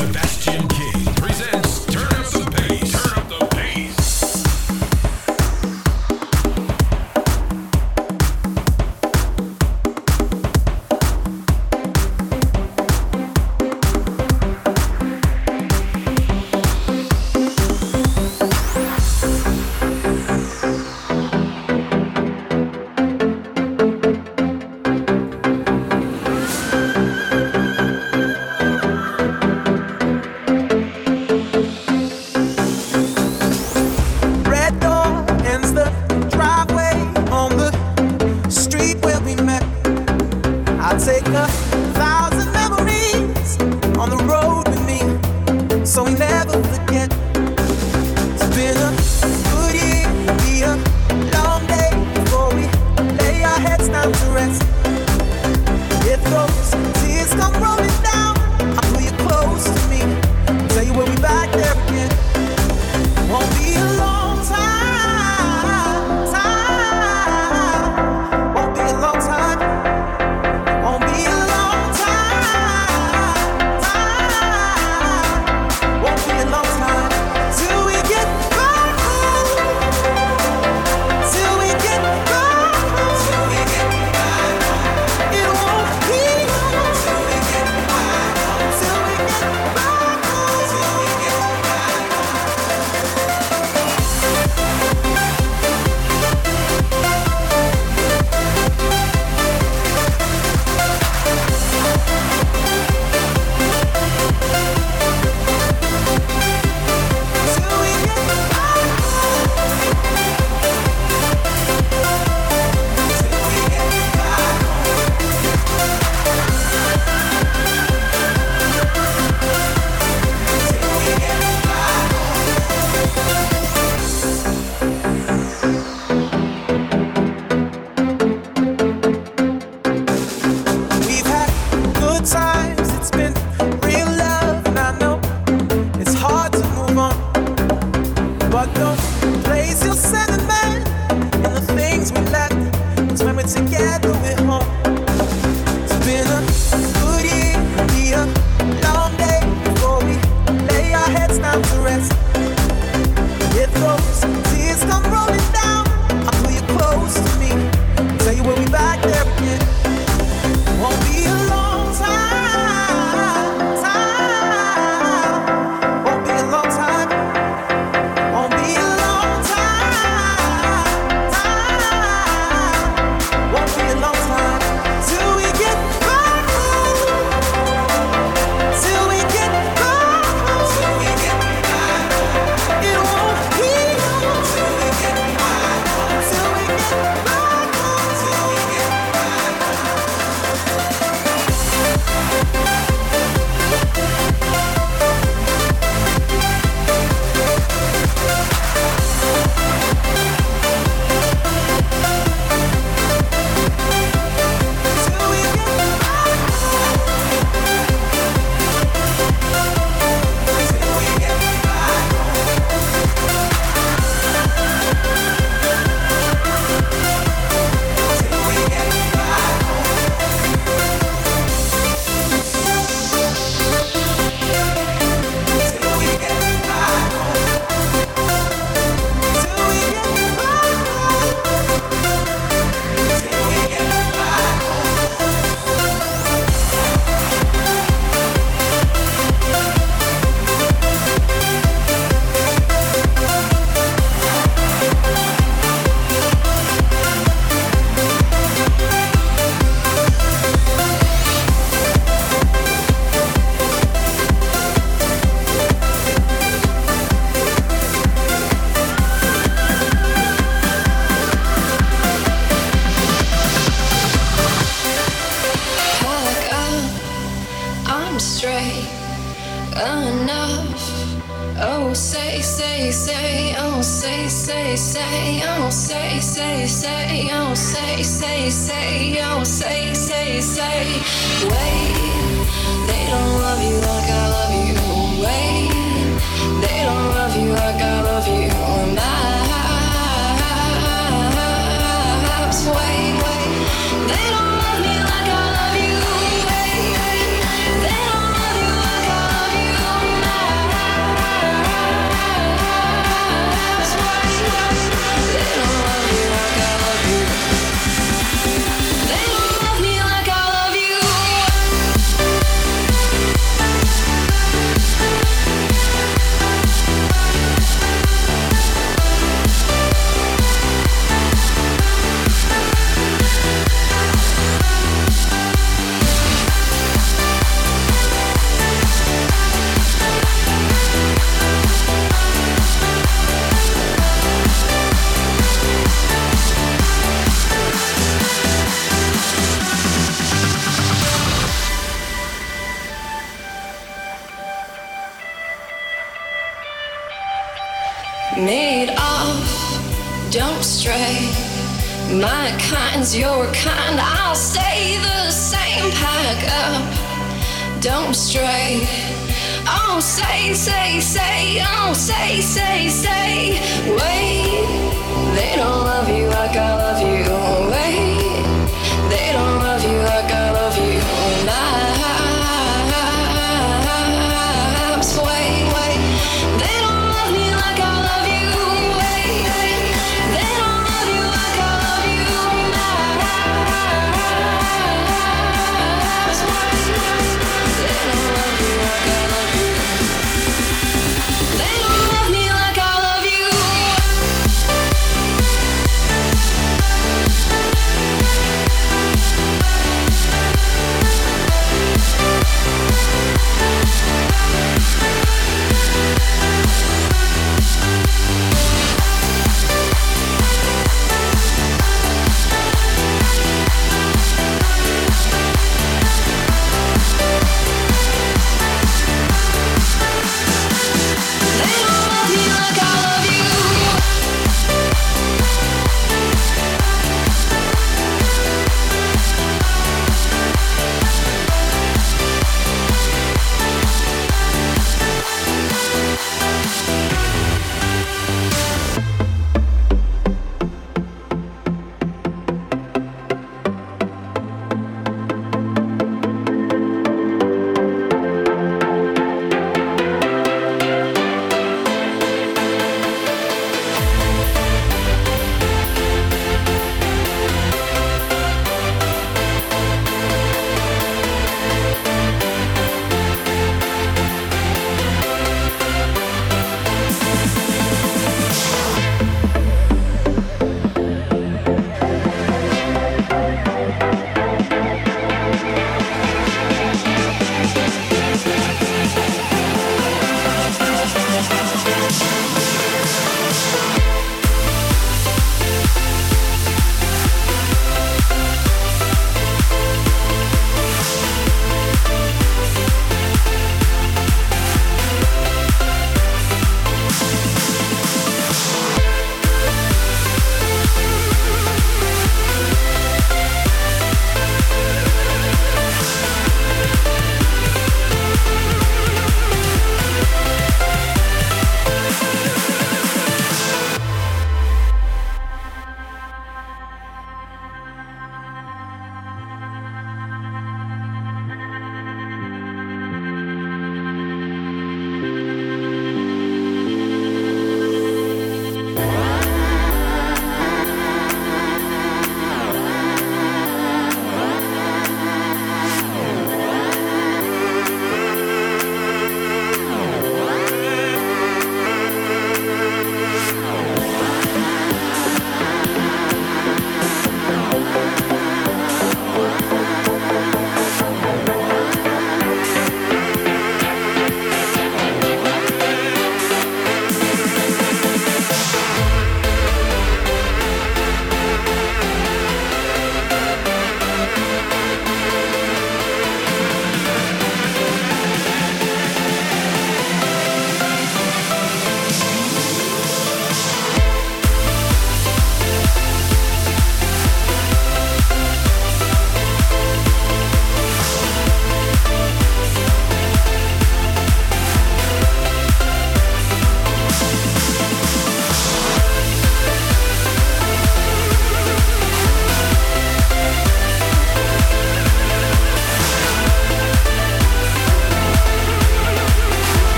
you astray. My kind's your kind, I'll stay the same. Pack up, don't stray. Oh, say, say, say, oh, say, say, say. Wait, they don't love you like I love you.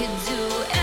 could do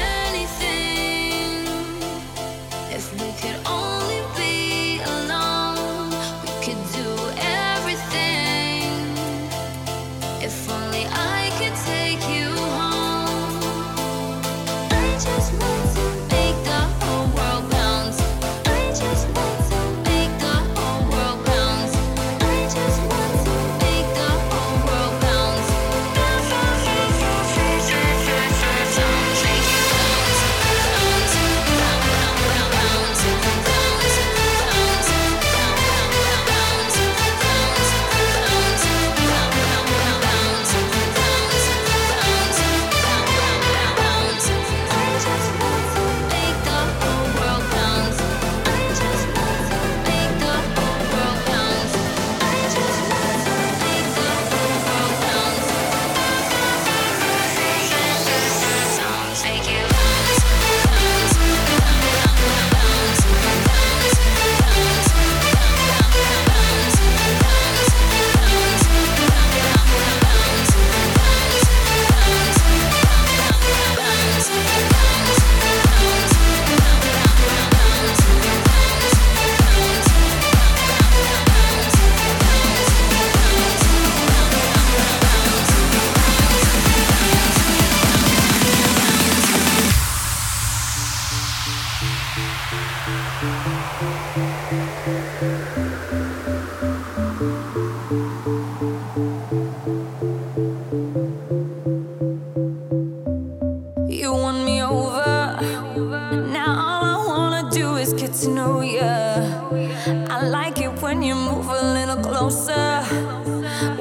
to know you. I like it when you move a little closer.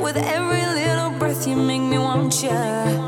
With every little breath, you make me want you.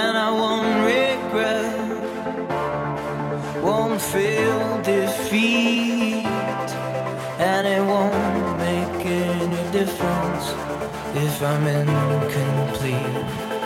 And I won't regret, won't feel defeat. And it won't make any difference if I'm incomplete.